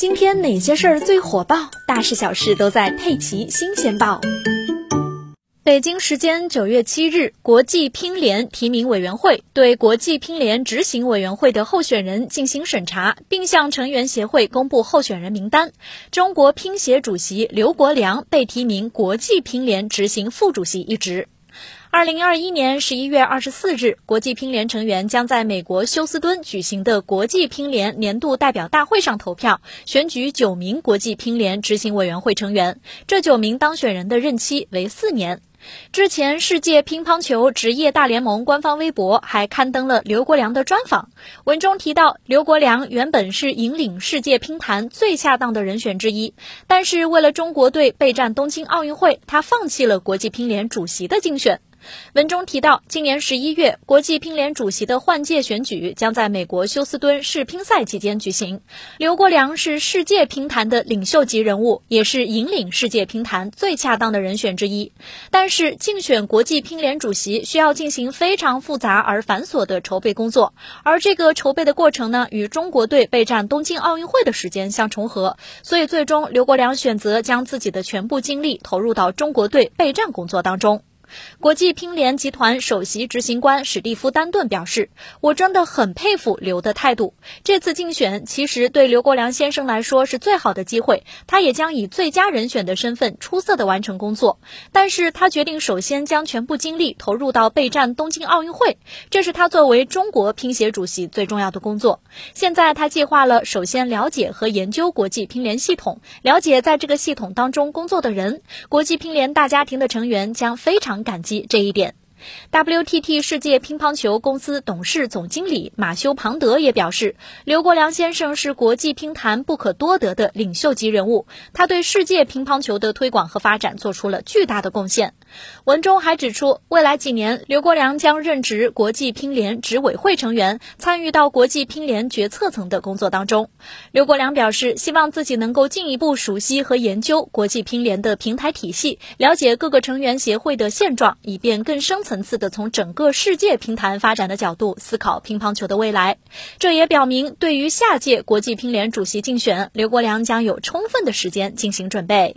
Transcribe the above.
今天哪些事儿最火爆？大事小事都在《佩奇新鲜报》。北京时间九月七日，国际乒联提名委员会对国际乒联执行委员会的候选人进行审查，并向成员协会公布候选人名单。中国乒协主席刘国梁被提名国际乒联执行副主席一职。二零二一年十一月二十四日，国际乒联成员将在美国休斯敦举行的国际乒联年度代表大会上投票，选举九名国际乒联执行委员会成员。这九名当选人的任期为四年。之前，世界乒乓球职业大联盟官方微博还刊登了刘国梁的专访，文中提到，刘国梁原本是引领世界乒坛最恰当的人选之一，但是为了中国队备战东京奥运会，他放弃了国际乒联主席的竞选。文中提到，今年十一月，国际乒联主席的换届选举将在美国休斯敦世乒赛期间举行。刘国梁是世界乒坛的领袖级人物，也是引领世界乒坛最恰当的人选之一。但是，竞选国际乒联主席需要进行非常复杂而繁琐的筹备工作，而这个筹备的过程呢，与中国队备战东京奥运会的时间相重合，所以最终刘国梁选择将自己的全部精力投入到中国队备战工作当中。国际乒联集团首席执行官史蒂夫·丹顿表示：“我真的很佩服刘的态度。这次竞选其实对刘国梁先生来说是最好的机会，他也将以最佳人选的身份出色的完成工作。但是他决定首先将全部精力投入到备战东京奥运会，这是他作为中国乒协主席最重要的工作。现在他计划了首先了解和研究国际乒联系统，了解在这个系统当中工作的人。国际乒联大家庭的成员将非常。”感激这一点。WTT 世界乒乓球公司董事总经理马修·庞德也表示，刘国梁先生是国际乒坛不可多得的领袖级人物，他对世界乒乓球的推广和发展做出了巨大的贡献。文中还指出，未来几年，刘国梁将任职国际乒联执委会成员，参与到国际乒联决策层的工作当中。刘国梁表示，希望自己能够进一步熟悉和研究国际乒联的平台体系，了解各个成员协会的现状，以便更深层。次的从整个世界乒坛发展的角度思考乒乓球的未来，这也表明对于下届国际乒联主席竞选，刘国梁将有充分的时间进行准备。